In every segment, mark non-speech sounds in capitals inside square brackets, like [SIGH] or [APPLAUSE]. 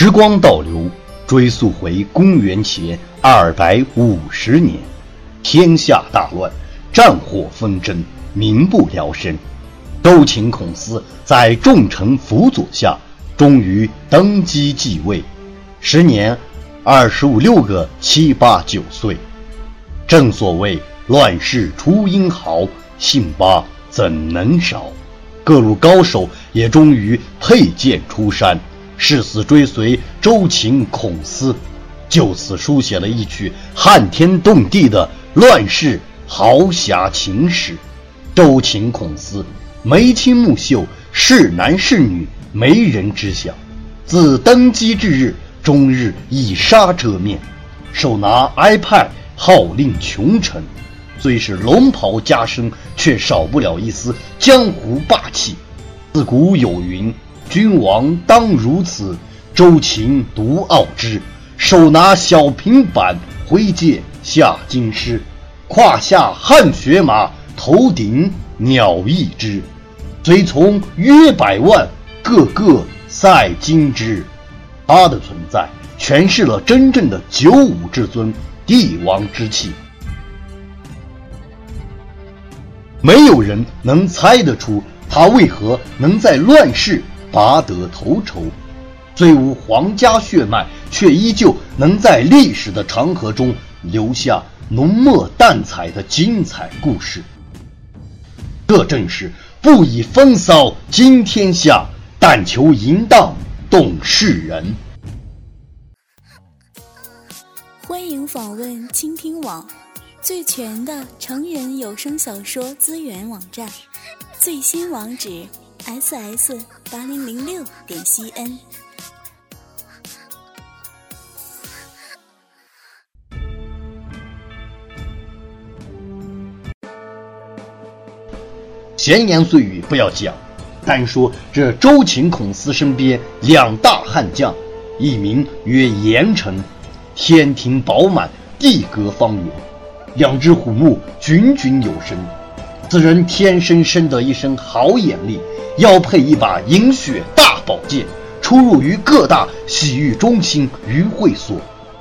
时光倒流，追溯回公元前二百五十年，天下大乱，战火纷争，民不聊生。周秦孔思在众臣辅佐下，终于登基继位。时年二十五六个七八九岁。正所谓乱世出英豪，姓八怎能少？各路高手也终于佩剑出山。誓死追随周秦孔思，就此书写了一曲撼天动地的乱世豪侠情史。周秦孔思，眉清目秀，是男是女，没人知晓。自登基之日，终日以纱遮面，手拿 iPad，号令群臣。虽是龙袍加身，却少不了一丝江湖霸气。自古有云。君王当如此，周秦独傲之。手拿小平板，挥剑下京师，胯下汗血马，头顶鸟翼之。随从约百万，个个赛金之。他的存在，诠释了真正的九五至尊帝王之气。没有人能猜得出他为何能在乱世。拔得头筹，虽无皇家血脉，却依旧能在历史的长河中留下浓墨淡彩的精彩故事。这正是不以风骚惊天下，但求淫荡动世人。欢迎访问倾听网，最全的成人有声小说资源网站，最新网址。Ss 八零零六点 cn。闲言碎语不要讲，单说这周秦孔思身边两大悍将，一名曰严城，天庭饱满，地阁方圆，两只虎目炯炯有神。此人天生生得一身好眼力。腰配一把银血大宝剑，出入于各大洗浴中心与会所，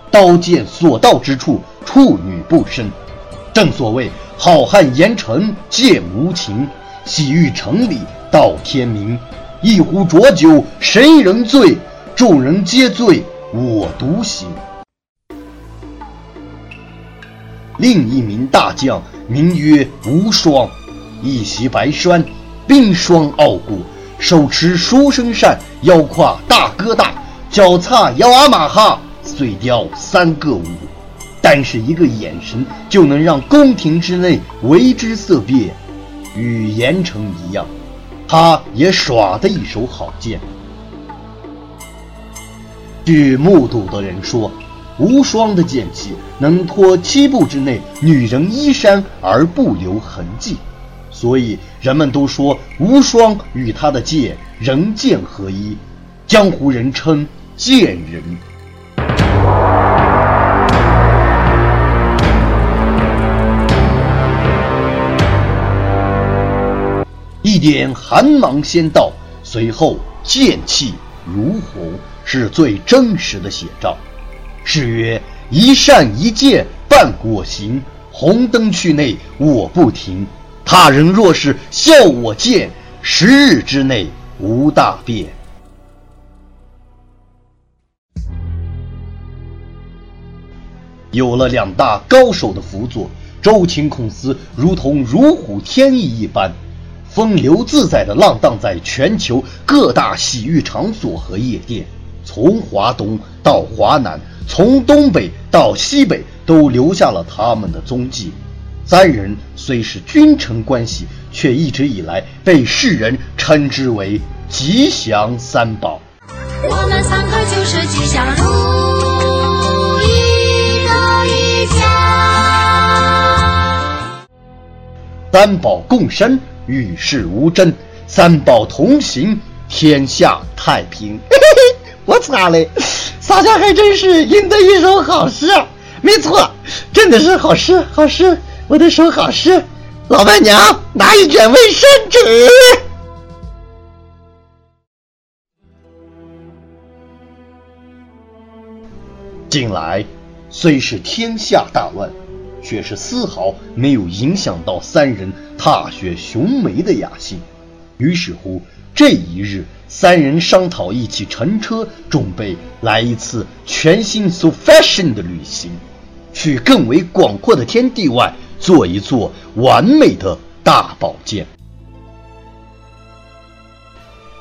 刀剑所到之处，处女不生。正所谓好汉严城剑无情，洗浴城里到天明。一壶浊酒谁人醉？众人皆醉我独醒。另一名大将名曰无双，一袭白衫。冰霜傲骨，手持书生扇，腰挎大哥大，脚踏摇阿马哈，碎雕三个舞，但是一个眼神就能让宫廷之内为之色变。与严城一样，他也耍得一手好剑。据目睹的人说，无双的剑气能脱七步之内女人衣衫而不留痕迹。所以人们都说无双与他的剑人剑合一，江湖人称剑人。一点寒芒先到，随后剑气如虹，是最真实的写照。是曰：一扇一剑伴我行，红灯区内我不停。他人若是笑我贱，十日之内无大变。有了两大高手的辅佐，周秦孔思如同如虎添翼一般，风流自在的浪荡在全球各大洗浴场所和夜店，从华东到华南，从东北到西北，都留下了他们的踪迹。三人虽是君臣关系，却一直以来被世人称之为吉祥三宝。我们三个就是吉祥如意的一家。三宝共生，与世无争；三宝同行，天下太平。嘿嘿嘿，我擦嘞，洒家还真是吟得一首好诗啊！没错，真的是好诗，好诗。我的手好湿，老板娘拿一卷卫生纸。近来虽是天下大乱，却是丝毫没有影响到三人踏雪寻梅的雅兴。于是乎，这一日，三人商讨一起乘车，准备来一次全新 so fashion 的旅行，去更为广阔的天地外做一做完美的大宝剑。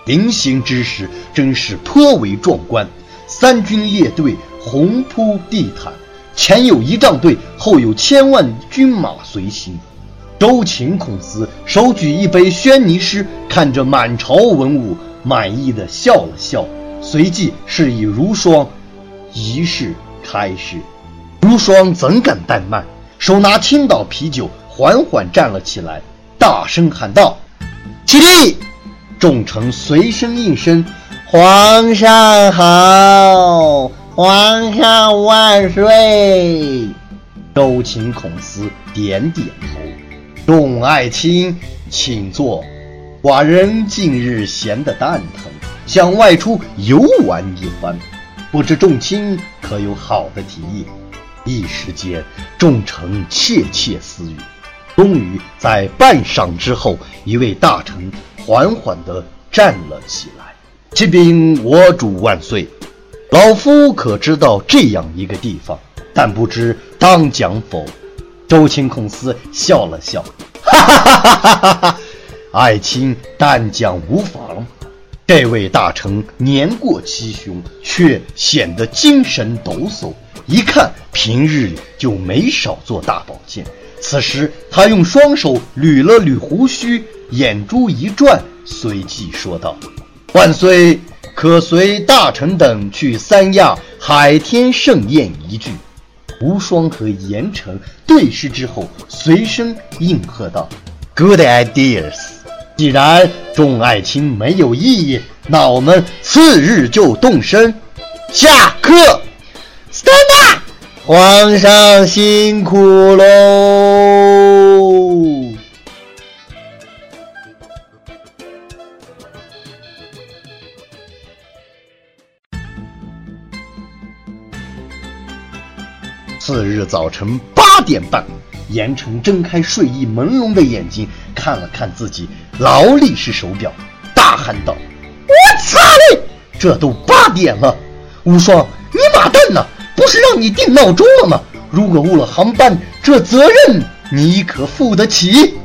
临行之时，真是颇为壮观。三军列队，红铺地毯，前有仪仗队，后有千万军马随行。周秦孔思手举一杯轩尼诗，看着满朝文武，满意的笑了笑，随即示意如霜，仪式开始。如霜怎敢怠慢，手拿青岛啤酒，缓缓站了起来，大声喊道：“起立！”众臣随声应声：“皇上好，皇上万岁！”周秦孔思点点头。众爱卿，请坐。寡人近日闲得蛋疼，想外出游玩一番，不知众卿可有好的提议？一时间，众臣窃窃私语。终于在半晌之后，一位大臣。缓缓地站了起来，启禀我主万岁，老夫可知道这样一个地方，但不知当讲否。周清孔司笑了笑，哈哈哈哈哈哈！爱卿但讲无妨。这位大臣年过七旬，却显得精神抖擞，一看平日里就没少做大保健。此时他用双手捋了捋胡须。眼珠一转，随即说道：“万岁，可随大臣等去三亚海天盛宴一聚。”无双和严城对视之后，随声应和道：“Good ideas。既然众爱卿没有异议，那我们次日就动身。下课真的皇上辛苦喽。”次日早晨八点半，严城睁开睡意朦胧的眼睛，看了看自己劳力士手表，大喊道：“我擦嘞！这都八点了！无双，你妈蛋呢？不是让你定闹钟了吗？如果误了航班，这责任你可负得起？”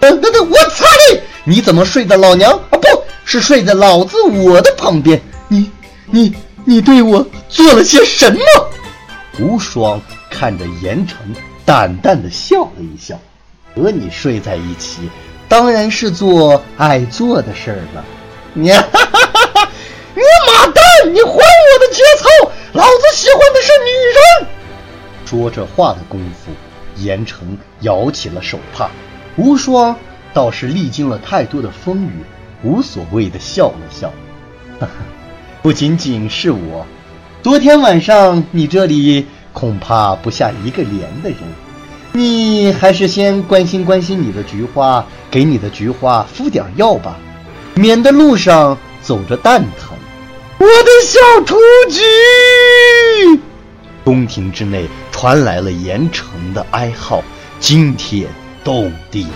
等等等，我擦嘞！你怎么睡在老娘啊？不是睡在老子我的旁边？你你你对我做了些什么？无双。看着严城，淡淡的笑了一笑，和你睡在一起，当然是做爱做的事儿了。你哈哈哈哈！[LAUGHS] 你妈蛋！你还我的节操！老子喜欢的是女人。说着话的功夫，严城摇起了手帕。无双倒是历经了太多的风雨，无所谓的笑了笑。哈哈，不仅仅是我，昨天晚上你这里。恐怕不下一个连的人，你还是先关心关心你的菊花，给你的菊花敷点药吧，免得路上走着蛋疼。我的小雏菊！宫廷之内传来了严城的哀号，惊天动地。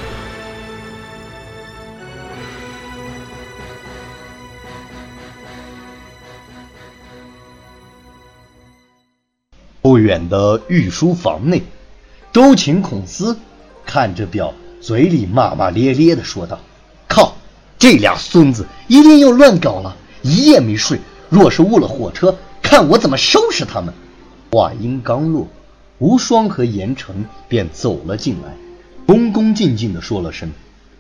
不远的御书房内，周秦孔思看着表，嘴里骂骂咧咧的说道：“靠，这俩孙子一定又乱搞了，一夜没睡。若是误了火车，看我怎么收拾他们！”话音刚落，无双和严城便走了进来，恭恭敬敬的说了声：“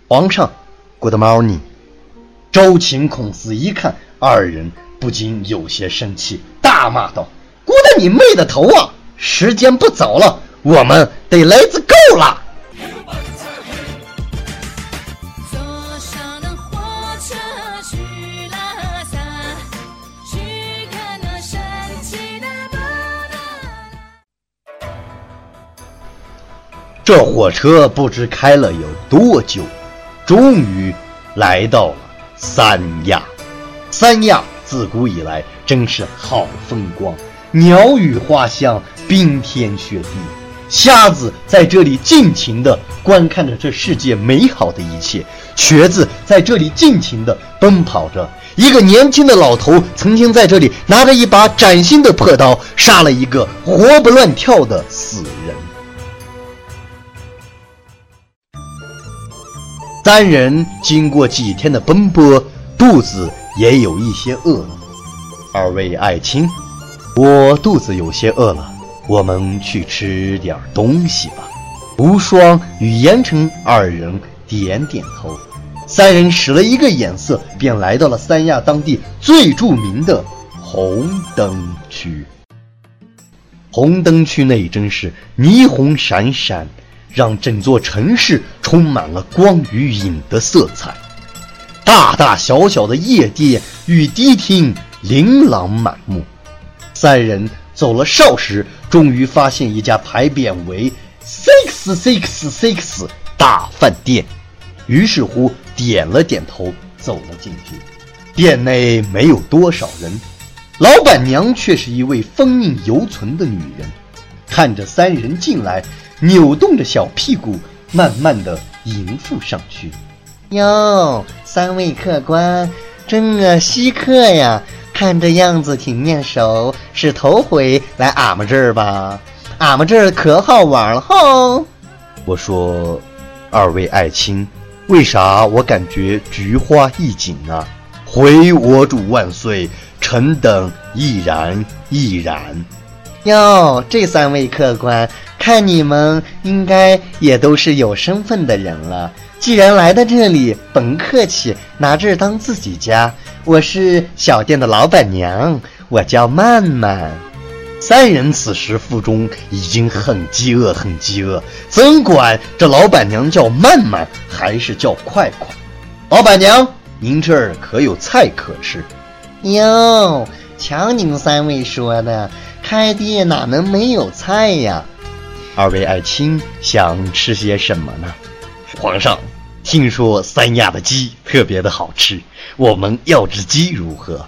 皇上，Good morning。”周秦孔思一看二人，不禁有些生气，大骂道。估的你妹的头啊！时间不早了，我们得来自够了。这火车不知开了有多久，终于来到了三亚。三亚自古以来真是好风光。鸟语花香，冰天雪地。瞎子在这里尽情地观看着这世界美好的一切，瘸子在这里尽情地奔跑着。一个年轻的老头曾经在这里拿着一把崭新的破刀，杀了一个活不乱跳的死三人经过几天的奔波，肚子也有一些饿了。二位爱卿，我肚子有些饿了。我们去吃点东西吧。无双与严城二人点点头，三人使了一个眼色，便来到了三亚当地最著名的红灯区。红灯区内真是霓虹闪闪，让整座城市充满了光与影的色彩。大大小小的夜店与迪厅琳琅满目。三人。走了少时，终于发现一家牌匾为 “six six six” 大饭店。于是乎，点了点头，走了进去。店内没有多少人，老板娘却是一位风韵犹存的女人。看着三人进来，扭动着小屁股，慢慢的迎附上去。哟，三位客官，真稀客呀！看这样子挺面熟，是头回来俺们这儿吧？俺们这儿可好玩了吼！我说，二位爱卿，为啥我感觉菊花一紧呢？回我主万岁，臣等亦然亦然。哟，这三位客官，看你们应该也都是有身份的人了。既然来到这里，甭客气，拿这儿当自己家。我是小店的老板娘，我叫曼曼。三人此时腹中已经很饥饿，很饥饿，怎管这老板娘叫曼曼还是叫快快？老板娘，您这儿可有菜可吃？哟，瞧您三位说的，开店哪能没有菜呀？二位爱卿想吃些什么呢？皇上。听说三亚的鸡特别的好吃，我们要只鸡如何？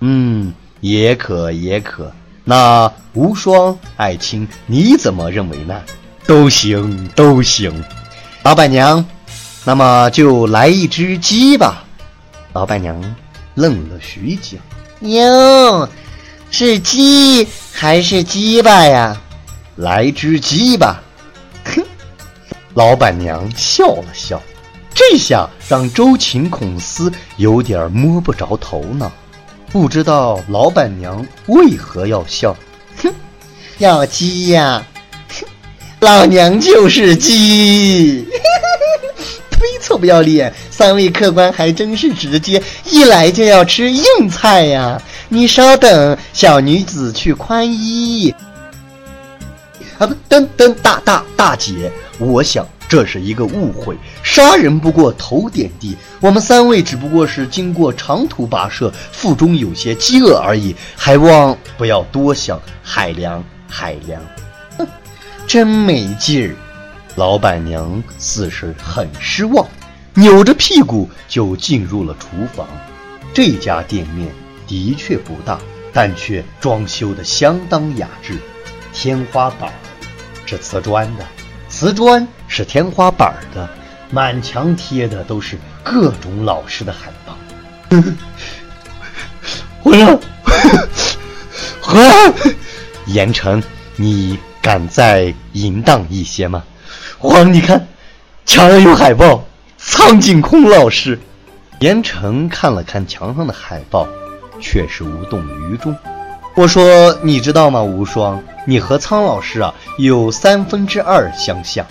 嗯，也可也可。那无双爱卿你怎么认为呢？都行都行。老板娘，那么就来一只鸡吧。老板娘愣了许久，哟，是鸡还是鸡巴呀？来只鸡吧。哼，老板娘笑了笑。这下让周秦孔思有点摸不着头脑，不知道老板娘为何要笑。哼，要鸡呀？哼，老娘就是鸡！[LAUGHS] 呸，臭不要脸！三位客官还真是直接，一来就要吃硬菜呀！你稍等，小女子去宽衣。啊不，等等，大大大姐，我想。这是一个误会，杀人不过头点地。我们三位只不过是经过长途跋涉，腹中有些饥饿而已，还望不要多想。海良，海良，哼，真没劲儿。老板娘似是很失望，扭着屁股就进入了厨房。这家店面的确不大，但却装修的相当雅致。天花板是瓷砖的。瓷砖是天花板的，满墙贴的都是各种老师的海报。皇上，皇上，严城，你敢再淫荡一些吗？皇，你看，墙上有海报，苍井空老师。严城看了看墙上的海报，却是无动于衷。我说，你知道吗，无双？你和苍老师啊有三分之二相像，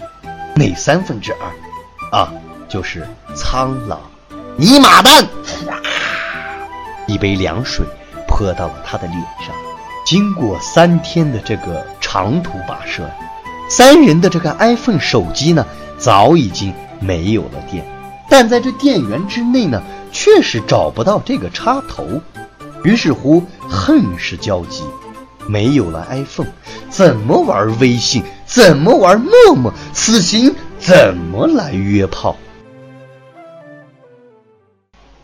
哪三分之二？啊，就是苍老。你妈蛋！[LAUGHS] 一杯凉水泼到了他的脸上。经过三天的这个长途跋涉，三人的这个 iPhone 手机呢，早已经没有了电，但在这电源之内呢，确实找不到这个插头。于是乎，恨是交集。没有了 iPhone，怎么玩微信？怎么玩陌陌？此行怎么来约炮？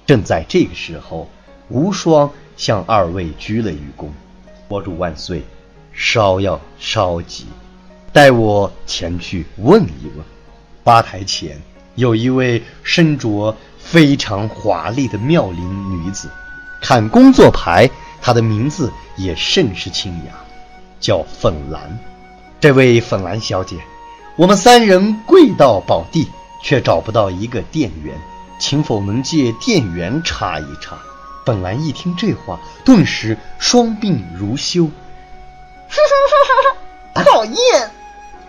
正在这个时候，无双向二位鞠了一躬。佛主万岁，稍要稍急，待我前去问一问。吧台前有一位身着非常华丽的妙龄女子，看工作牌，她的名字也甚是清雅，叫粉兰。这位粉兰小姐，我们三人跪到宝地，却找不到一个店员，请否能借店员查一查？本兰一听这话，顿时双鬓如羞。[LAUGHS] 讨厌！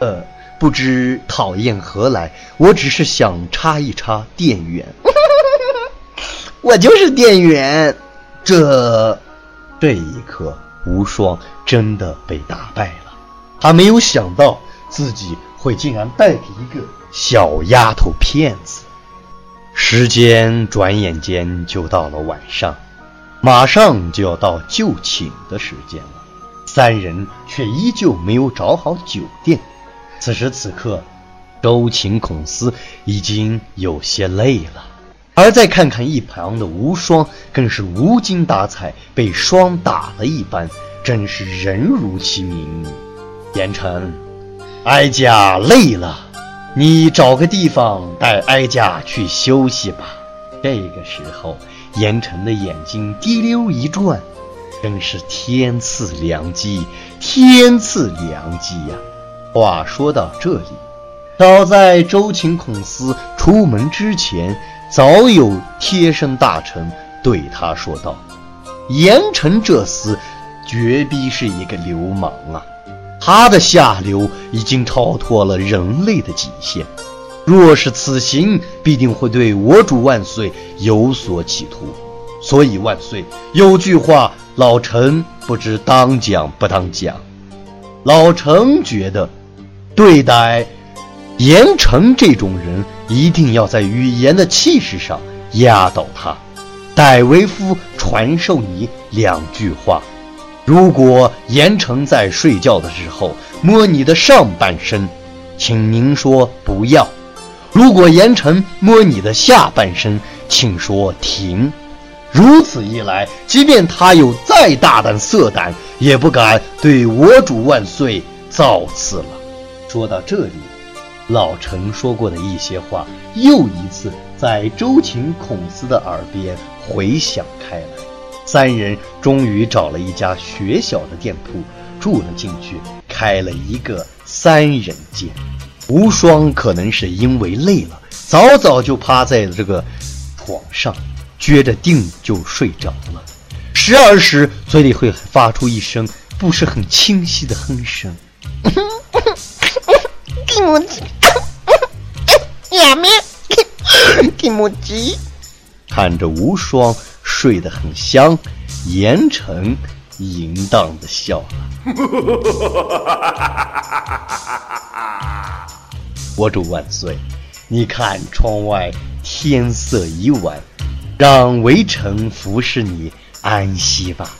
呃，不知讨厌何来？我只是想插一插店员。[LAUGHS] 我就是店员。这，这一刻，无双真的被打败了。他没有想到自己会竟然败给一个小丫头片子。时间转眼间就到了晚上。马上就要到就寝的时间了，三人却依旧没有找好酒店。此时此刻，周秦孔思已经有些累了，而再看看一旁的无双，更是无精打采，被霜打了一般，真是人如其名。严城，哀家累了，你找个地方带哀家去休息吧。这个时候。严晨的眼睛滴溜一转，真是天赐良机，天赐良机呀！话说到这里，早在周秦孔思出门之前，早有贴身大臣对他说道：“严晨这厮绝逼是一个流氓啊！他的下流已经超脱了人类的极限。”若是此行，必定会对我主万岁有所企图。所以万岁有句话，老臣不知当讲不当讲。老臣觉得，对待严城这种人，一定要在语言的气势上压倒他。戴维夫传授你两句话：如果严城在睡觉的时候摸你的上半身，请您说不要。如果严城摸你的下半身，请说停。如此一来，即便他有再大胆色胆，也不敢对我主万岁造次了。说到这里，老陈说过的一些话，又一次在周秦孔思的耳边回响开来。三人终于找了一家学小的店铺住了进去，开了一个三人间。无双可能是因为累了，早早就趴在了这个床上，撅着腚就睡着了。时而时嘴里会发出一声不是很清晰的哼声。[LAUGHS] [LAUGHS] 蒂木吉，亚咩？蒂木吉，看着无双睡得很香，严城淫荡的笑了。[LAUGHS] 我主万岁！你看窗外天色已晚，让微臣服侍你安息吧。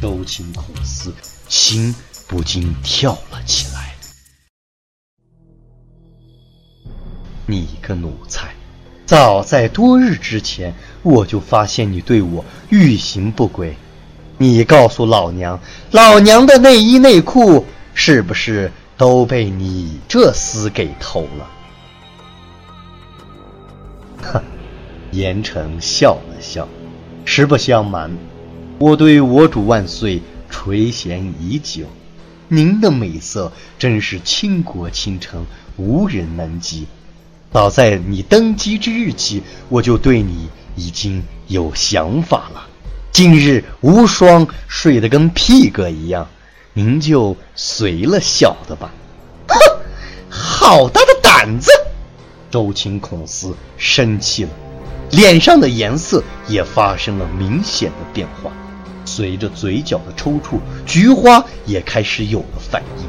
周秦孔思心不禁跳了起来。你个奴才！早在多日之前，我就发现你对我欲行不轨。你告诉老娘，老娘的内衣内裤是不是？都被你这厮给偷了！哼，严城笑了笑。实不相瞒，我对我主万岁垂涎已久。您的美色真是倾国倾城，无人能及。早在你登基之日起，我就对你已经有想法了。今日无双睡得跟屁哥一样。您就随了小的吧。哼，好大的胆子！周秦孔思生气了，脸上的颜色也发生了明显的变化。随着嘴角的抽搐，菊花也开始有了反应。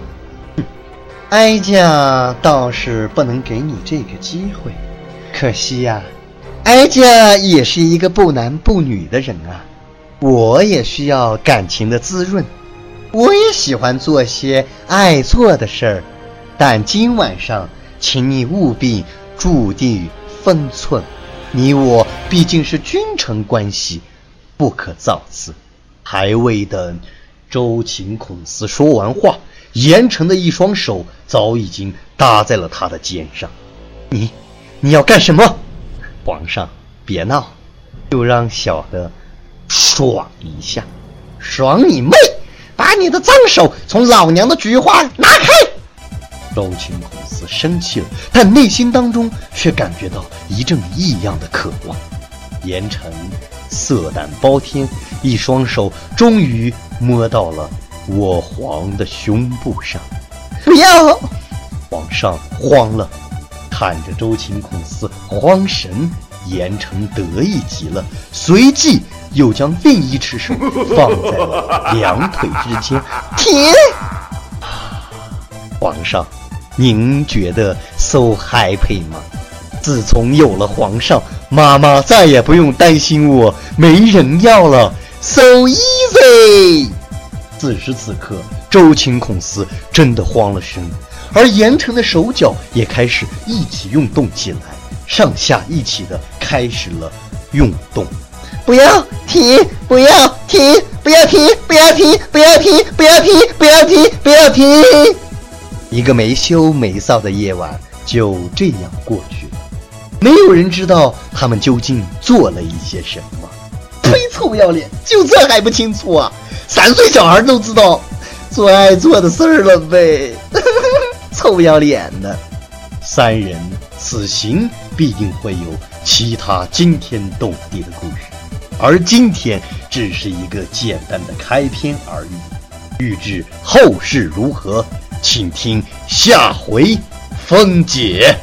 哀家倒是不能给你这个机会，可惜呀，哀家也是一个不男不女的人啊，我也需要感情的滋润。我也喜欢做些爱做的事儿，但今晚上，请你务必注定分寸。你我毕竟是君臣关系，不可造次。还未等周秦孔思说完话，严城的一双手早已经搭在了他的肩上。你，你要干什么？皇上，别闹，就让小的爽一下。爽你妹！把你的脏手从老娘的菊花拿开！周秦孔思生气了，但内心当中却感觉到一阵异样的渴望。严城色胆包天，一双手终于摸到了我皇的胸部上。不要！皇上慌了，看着周秦孔思慌神，严城得意极了，随即又将另一只手放在了两腿之间。停！皇上，您觉得 so happy 吗？自从有了皇上，妈妈再也不用担心我没人要了，so easy。此时此刻，周秦孔思真的慌了神，而严城的手脚也开始一起运动起来，上下一起的开始了运动。不要停！不要停！不要停！不要停！不要停！不要停！不要停！不要停！一个没羞没臊的夜晚就这样过去了。没有人知道他们究竟做了一些什么。呸！臭不要脸，就这还不清楚啊？三岁小孩都知道做爱做的事儿了呗？[LAUGHS] 臭不要脸的！三人此行必定会有其他惊天动地的故事，而今天只是一个简单的开篇而已。欲知后事如何，请听下回分解。